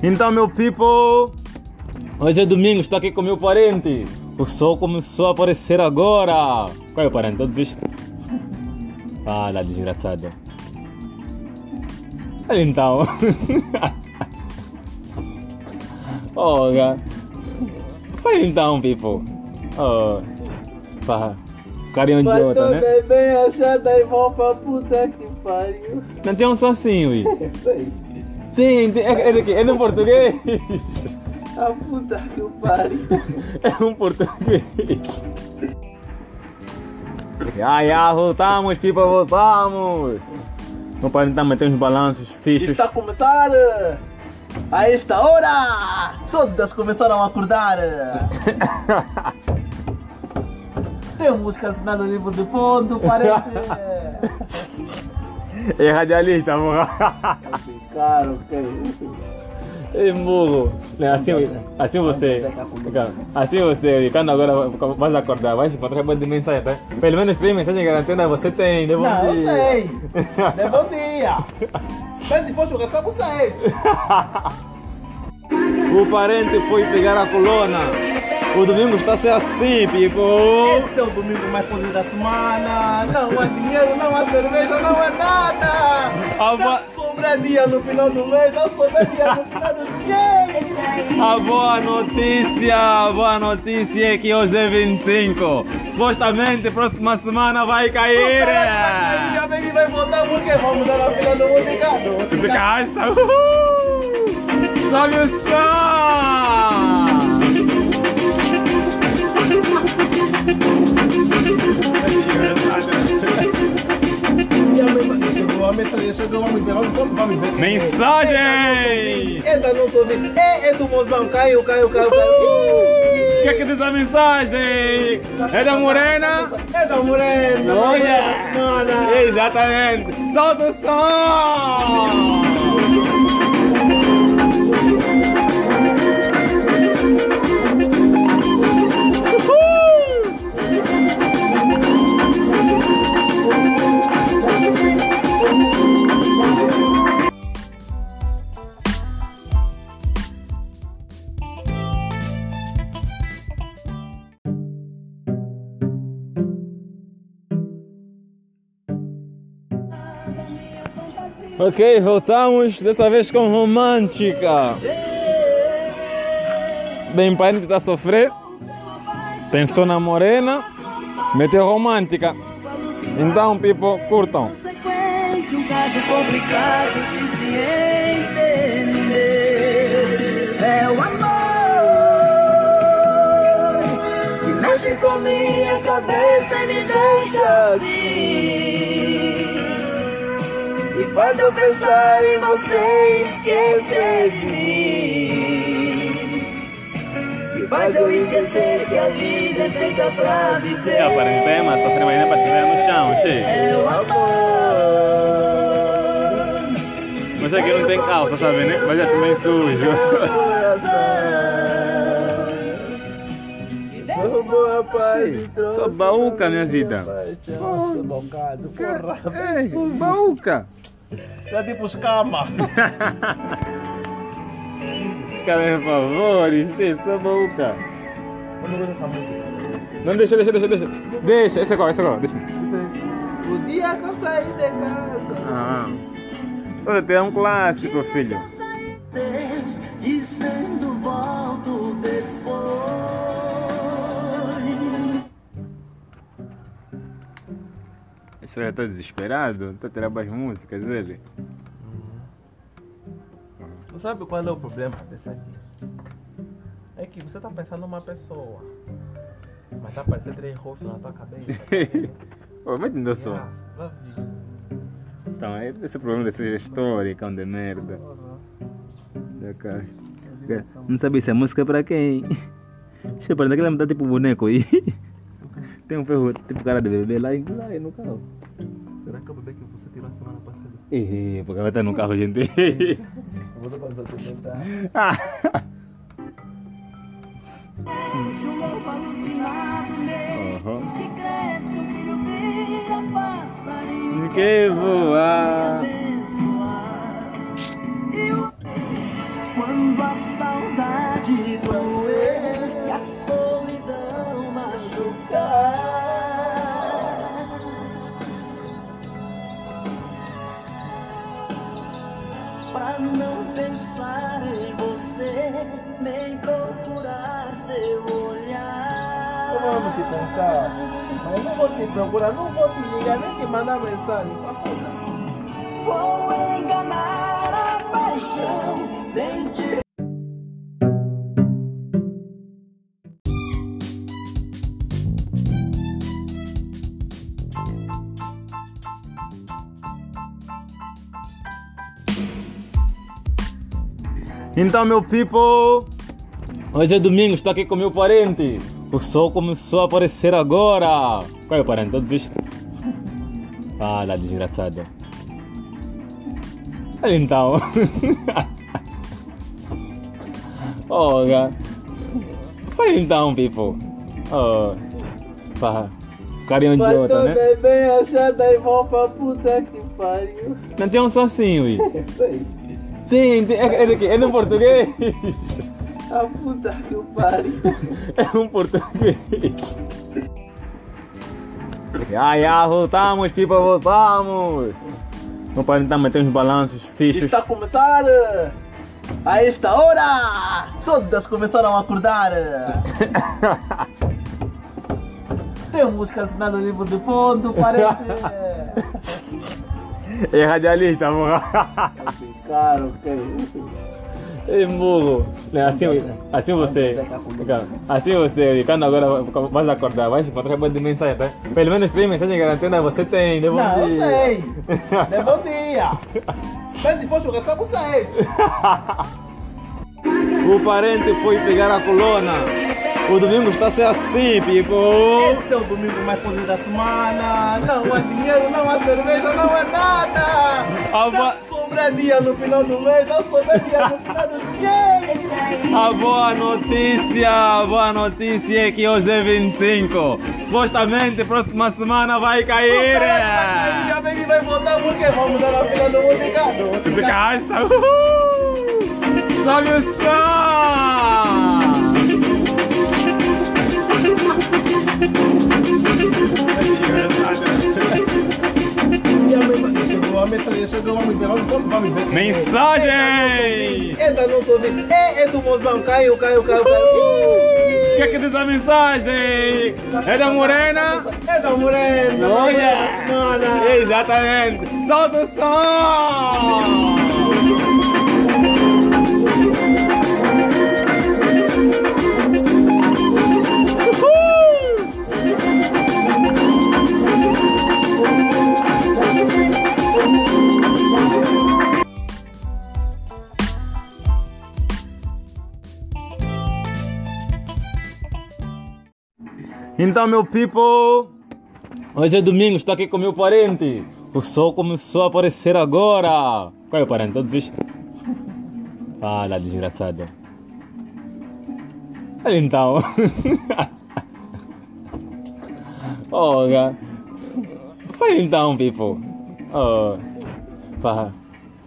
Então, meu people, hoje é domingo, estou aqui com meu parente. O sol começou a aparecer agora. Qual é o parente? Todos visto? Fala, desgraçado. Olha então. oh, cara. Fala então, people. Oh, pá. Carinho Vai idiota, né? bem achada e vão pra puta que pariu. Não tem um só assim, ui. Tem é, é, é no português. A puta que pariu. É um português. Ah, já voltamos, tipo, voltamos. Meu pai está metendo uns balanços fixos. Está a começar a esta hora. Todas começaram a acordar. Tem música assinada no livro de fundo, parece. É radialista, morra. Cara, ok. É burro. Né, Assim, assim você. Assim você, quando agora vais acordar, vais encontrar boa de mensagem, tá? Pelo menos três mensagens garantidas você tem, né? Bom Não, dia. sei. De bom dia. Mas depois eu recebo seis. O parente foi pegar a coluna. O domingo está a ser assim, people. Esse é o domingo mais feliz da semana. Não há dinheiro, não há cerveja, não é nada. A, Não bo- sobra dia no final do mês, não sobra dia no final do dia. a boa notícia, a boa notícia é que hoje é 25. Supostamente, próxima semana vai cair. Aí a baby vai voltar porque vamos dar a fila do musicado. Uhul. Sobe o som. Mensagem. Ainda não sou É, é do mozão, caiu, caiu, caiu, caiu. O que é que diz a mensagem? É da Morena? É da Morena, Olha! da. Exatamente! Solta o som! Ok, voltamos, dessa vez com romântica. Bem, parente está a sofrer. Pensou na morena, meteu romântica. Então, people, curtam. Um caso complicado de se entender. É o amor que mexe com minha cabeça e me deixa assim. E faz eu pensar em você esquecer de mim. E faz eu esquecer que a vida é feita pra viver. É, parente, tema, sofrendo mais para se ver no chão, cheio. É o amor. Mas aqui não tem calça, sabe, né? Mas é assim bem sujo. Trouxe Só baúca, minha vida. Sou bocado, porra. Ei, baúca. Tá tipo os cama. Os caras, por favor, baúca. Eu não deixa, deixa, deixa, deixa. Deixa, esse é qual, esse é qual, deixa. O dia que eu saí de casa. Ah. Olha, tem um clássico, filho. Deus Esse já tá desesperado? Tá tirando as músicas dele? Tu sabe qual é o problema desse aqui? É que você tá pensando numa pessoa. Mas tá aparecendo três rostos na tua cabeça. Pô, mas não. Ah, lá vi. Então, é esse o problema dessa história, cão de merda. Porra. Da cara. Não sabe se a música é pra quem? Deixa eu parar, daquela me dá tipo boneco aí. Tem um ferro, tipo cara de bebê lá, lá no carro. Será que é o bebê que você tirou a semana passada? Ih, porque vai estar no carro, gente. Vou fazer tu tentar. Ah. Vejo um novo alucinado meu. Aham. Que cresce, um filho vira passarinho. Que voar. Pra não pensar em você, nem procurar seu olhar. Eu não vou te pensar, eu não vou te procurar, não vou te ligar, nem te mandar mensagem, só porra. Vou enganar a paixão, nem te Então, meu people, hoje é domingo, estou aqui com meu parente. O sol começou a aparecer agora. Qual é o parente? Todo bicho? Fala, desgraçado. Então. oh, cara. Fala então, people. Oh, pá. Carinho idiota, né? bem achada e vão pra puta que pariu. Não tem um só assim, ui. Tem, tem. É, é de quê? É no português. A puta que pariu. É um português. Já, já, voltamos, people, voltamos. Meu pai está metendo uns balanços fixos. Está a começar a esta hora! Todas começaram a acordar! Tem músicas no livro de fundo, parece. É radialista, ok. É burro. Né, Assim, assim você. Assim você, quando agora vais acordar, vais encontrar um monte de mensagem, tá? Pelo menos três mensagens garantidas você tem, de bom Não, eu dia. sei. De bom dia. Mas depois eu recebo seis. O parente foi pegar a coluna. O domingo está a ser assim, people. Esse é o domingo mais feliz da semana. Não há dinheiro, não há cerveja, não há nada. A, boa, Não sobra dia no final do mês, não sobra dia no final do dia. a boa notícia, a boa notícia é que hoje é 25. Supostamente, próxima semana vai cair. Já bem que vai voltar porque vamos dar a fila do musicado. Uhul! Sobe o som! Mensagem! É da nossa ouvinte. É, é do mozão, caiu, caiu, caiu, O caiu. que é que diz a mensagem? É da Morena? É da Morena. Olha! Exatamente! Solta o som! Então, meu people, hoje é domingo, estou aqui com meu parente. O sol começou a aparecer agora. Qual é o parente? Todo bicho? Fala, desgraçado. Então. oh, cara. Fala então, people. Oh, pá.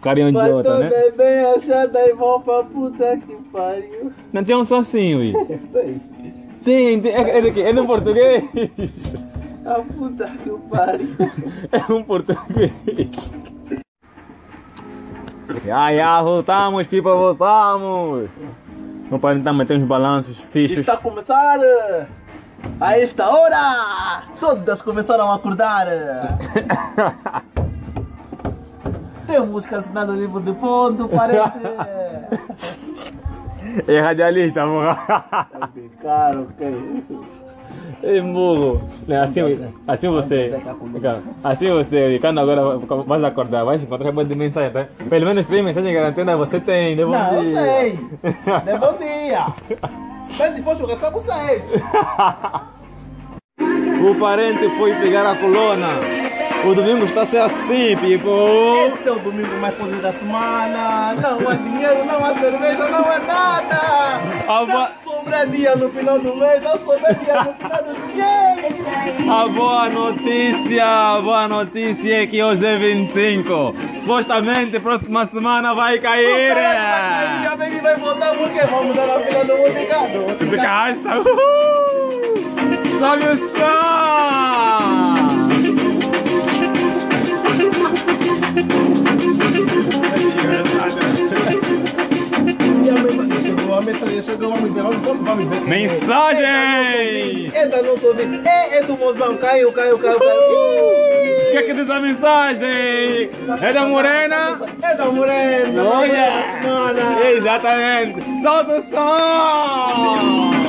Carinho idiota, né? Bem achada e vão pra puta que pariu. Não tem um só assim, ui. Tem, tem. É, é de quê? É no português. A puta que pariu. É um português. Já, já, voltamos, people, voltamos. Meu pai está metendo uns balanços fixos. Está a começar a esta hora! Todas começaram a acordar! Tem músicas na no livro de fundo, parece. É radialista, morra. Caro, ok. É burro. Né, Assim, assim você. Assim você, quando agora vais acordar, vais encontrar um monte de mensagem, tá? Pelo menos três mensagens garantidas você tem, de bom Não, dia. sei. De bom dia. Mas depois eu recebo seis. O parente foi pegar a coluna. O domingo está a ser assim, people. Esse é o domingo mais feliz da semana. Não há dinheiro, não há cerveja, não há nada. A boa- Não sobra dia no final do mês, não sobra dia no final do dia. A boa notícia, a boa notícia é que hoje é 25. Supostamente, próxima semana vai cair. Já bem que vai voltar porque vamos dar a fila do musicado. Uhul! Sobe o som! Mensagem chegou, a mensagem mensagem chegou, vamos ver, vamos, vamos, vamos ver. Mensagem! É do mozão, caiu, caiu, caiu, caiu. O que é que diz a mensagem? É da Morena? É da Morena. Olha! Exatamente! Solta o som!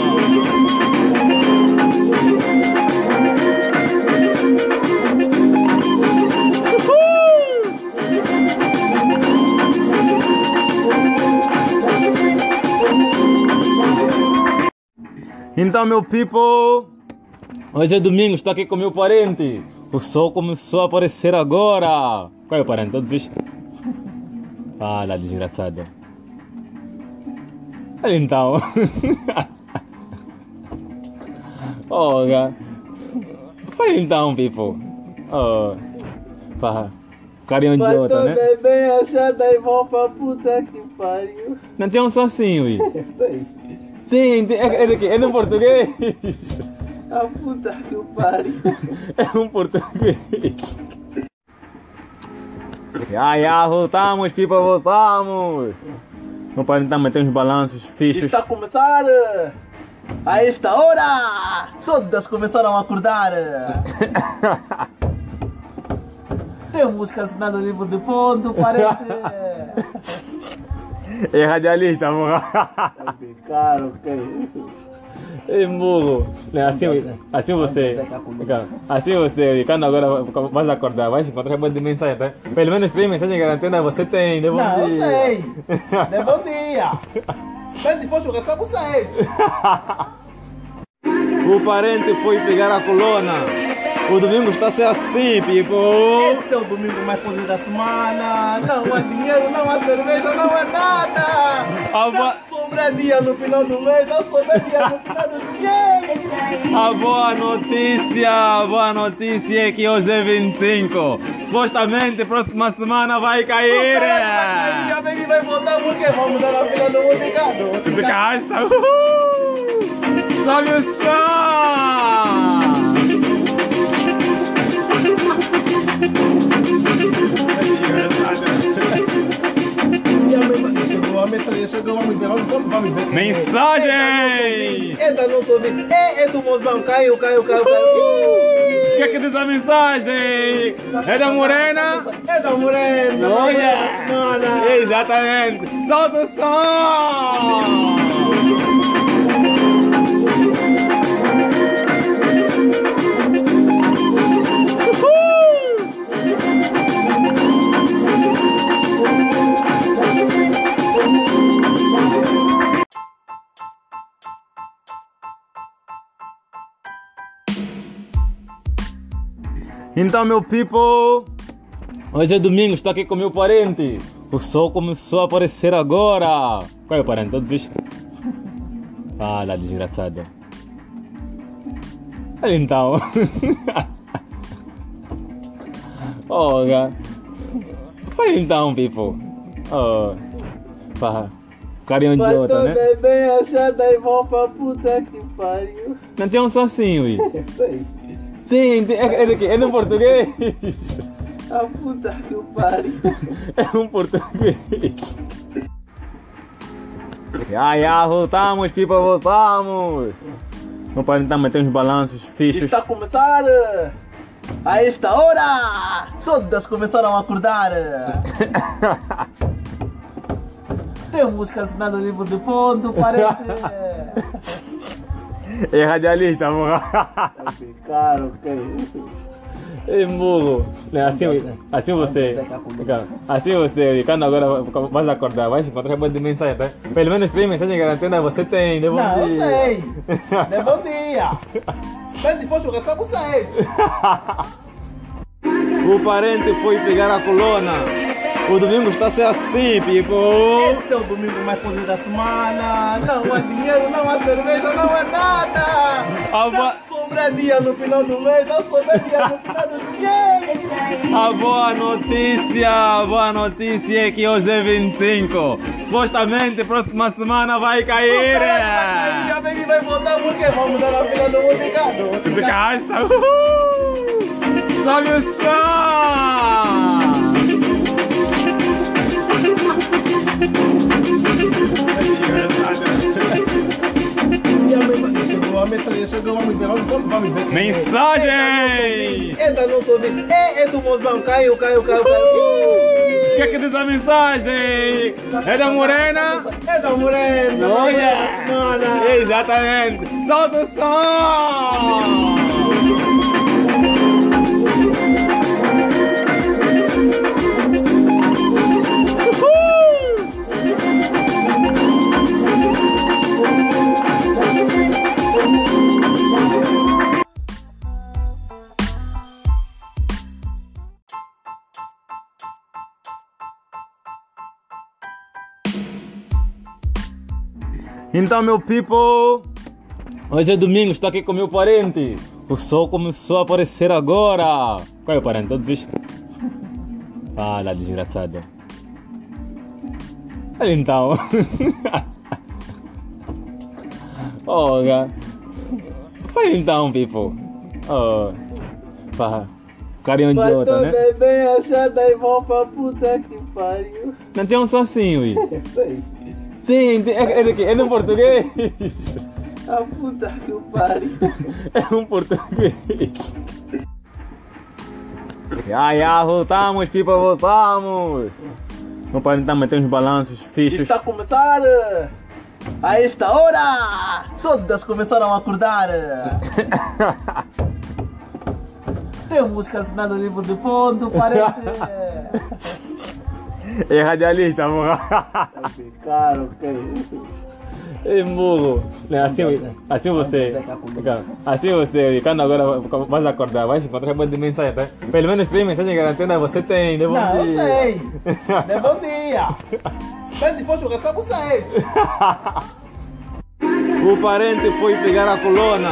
Então, meu people, hoje é domingo, estou aqui com meu parente. O sol começou a aparecer agora. Qual é o parente? Todos visto? Fala, desgraçado. Olha então. oh, ga- Fala então, people. Oh, pá. Carinho idiota, toda né? bem achada e vão pra puta que pariu. Não tem um só assim, ui. Tem. É, é daqui, é no português. A puta que pariu. É um português. Já, já, voltamos, pipa, voltamos. Meu pai tá metendo uns balanços fixos. Está a começar a esta hora. Todas começaram a acordar. Tem música assinada no livro de ponto, parece. É radialista, morra. Caro, ok. É burro. Né, Assim, assim você. Assim você, quando agora vais acordar, vais encontrar boa de mensagem, tá? Pelo menos três mensagens garantidas você tem, né? Bom Não, dia. sei. De bom dia. Mas depois eu recebo vocês. O parente foi pegar a coluna. O domingo está a ser assim, people. Esse é o domingo mais podre da semana. Não há dinheiro, não há cerveja, não é nada. A, Não boa, sobra dia no final do mês, não sobra dia no final do dia. a boa notícia, a boa notícia é que hoje é 25. Supostamente, próxima semana vai cair. Já bem que vai voltar porque vamos dar a fila do casa. Uhul. Sobe o som. Mensagem! É da nossa ouvinte. É, é do mozão, caiu, caiu, caiu, caiu. O que é que diz a mensagem? É da Morena? É da Morena. Olha! da semana. Exatamente! Solta o som! Então, meu people, hoje é domingo, estou aqui com meu parente. O sol começou a aparecer agora. Qual é o parente? Todos visto? Fala, desgraçado. Olha então. oh, ga- Fala então, people. Oh, pá. Carinho Vai idiota, né? bem achada e vão pra puta que pariu. Não tem um só assim, ui. Tem, tem. É, é daqui, é no português. A puta que pariu. É um português. Já, já, voltamos, pipa, voltamos. Meu pai tá metendo uns balanços fixos. Está a começar a esta hora. Todas começaram a acordar. Tem música assinada no livro de ponto, parece. É radialista. Caro, ok. É burro. Né, Assim, assim você. Assim você, quando agora vais acordar, vais encontrar boa de mensagem, tá? Pelo menos três mensagens garantidas você tem, né? Bom Não, eu dia. sei. De bom dia. Mas depois eu recebo vocês. O parente foi pegar a coluna. O domingo está a ser assim, people. Esse é o domingo mais podre da semana. Não há dinheiro, não há cerveja, não é nada. A Não boa, sobra dia no final do mês, não sobra dia no final do dia. a boa notícia, a boa notícia é que hoje é 25. Supostamente, próxima semana vai cair. Bem que vai voltar porque vamos dar a fila do casa. Uhul. Sobe o som. Mensagem! É da nossa ouvinte. É, do mozão, caiu, caiu, caiu, caiu. O que é que diz a mensagem? É da Morena? É da Morena, Olha! Exatamente! Solta o som! Então, meu people, hoje é domingo, estou aqui com meu parente. O sol começou a aparecer agora. Qual é o parente? Todo bicho? Fala, desgraçado. Olha então. oh, ga. Olha então, people. Oh, pá. Carinho Mas idiota, tô né? bem achada e vou pra puta que pariu. Não tem um só assim, ui. Tem, tem. É, é, quê? é no português. A puta que pariu. É um português. Já, já, voltamos, people, voltamos. Meu pai tá metendo uns balanços, fichos. Está a começar a esta hora. Todas começaram a acordar. Tem música assinada no livro de fundo, parece. É radialista, porra. Cara, ok. É burro. Né, Assim, assim você. Assim você, quando agora vais acordar, vais encontrar boa de mensagem, tá? Pelo menos três mensagens garantidas você tem, né? Bom Não, eu sei. De bom dia. Mas depois eu recebo seis. O parente foi pegar a coluna.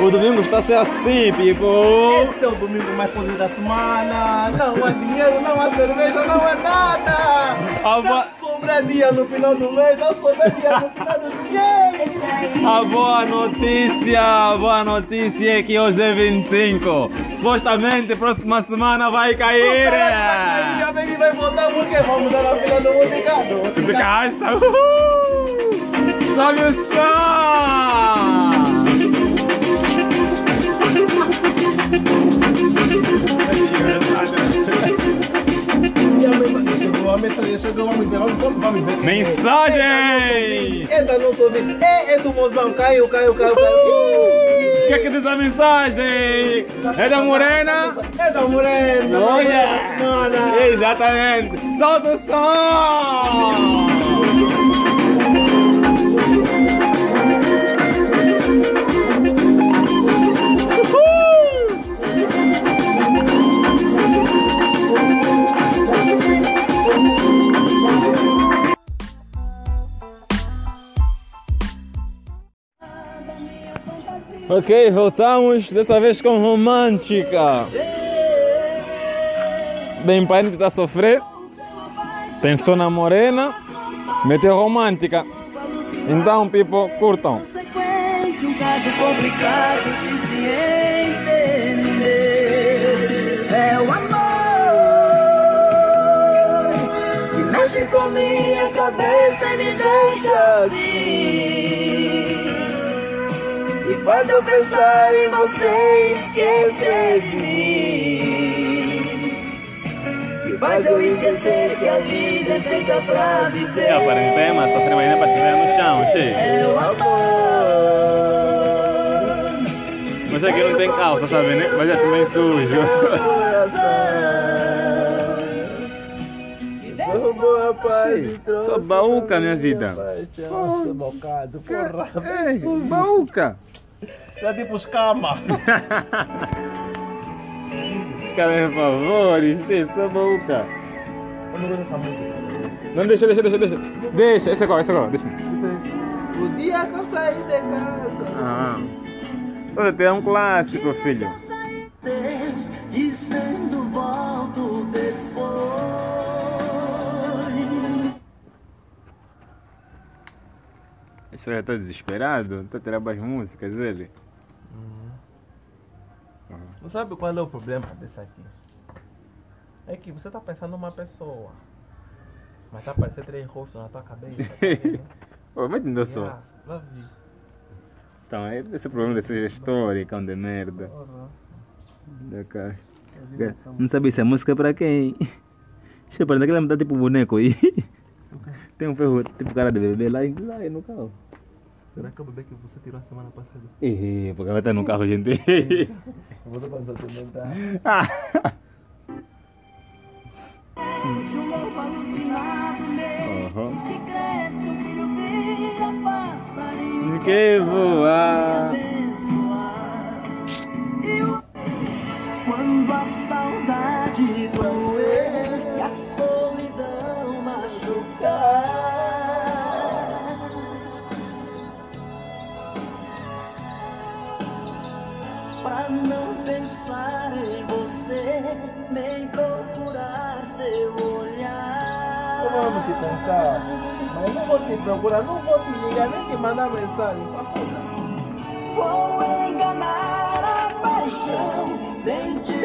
O domingo está a ser assim, people. Esse é o domingo mais fodido da semana. Não há dinheiro, não há cerveja, não há nada. A, Não bo- sobra dia no final do mês, não sobra dia no final do dia. a boa notícia, a boa notícia é que hoje é 25. Supostamente próxima semana vai cair. Aí a baby vai voltar porque vamos dar na fila do casa. Uhul! Sobe o som! Mensagem! É da nossa ouvinte. É, é do mozão, caiu, caiu, caiu, caiu. O que é que diz a mensagem? É da Morena? É da Morena, Olha! Exatamente! Solta o som! Ok, voltamos, dessa vez com romântica. Bem, o parente está a sofrer. Pensou na morena, meteu romântica. Então, people, curtam. Um caso complicado de se entender. É o amor que mexe com minha cabeça e me deixa assim. E faz eu pensar em você esquecer de mim. E faz eu esquecer que a vida é feita pra viver. É, quarentena, sofrer amanhã para estiver no chão, cheio. É o amor. Mas aqui não tem calça, sabe, né? Mas é assim bem sujo. Derrubou a paz trouxe Só baúca, minha vida. Sou bocado, porra. Ei, baúca. Já tipo os cama. Os caras, por favor, dessa música. Não, deixa, deixa, deixa, deixa. Deixa, esse é qual, esse é qual, deixa. O dia que eu saí de casa. Ah. Olha, tem um clássico, filho. Esse já tá desesperado? Tá tirando as músicas dele? Não sabe qual é o problema desse aqui? É que você tá pensando numa pessoa. Mas tá aparecendo três rostos na tua cabeça. tá vendo? Ô, mas entendeu só? Então, é esse problema dessa gestora, cão de merda. Porra. Da cara. Tá Não sabia se a música é pra quem. Deixa eu parar, daquela me dá tipo boneco aí. Tem um ferro, tipo cara de bebê lá, lá no carro. Será que é o bebê que você tirou a semana passada? Eh, porque vai estar no carro, gente. Eu vou dar pra você tá? Ah. Um um passarinho Que voar. Procurar, não vou te ligar, nem te mandar mensagem, foda. Vou enganar a paixão, bem te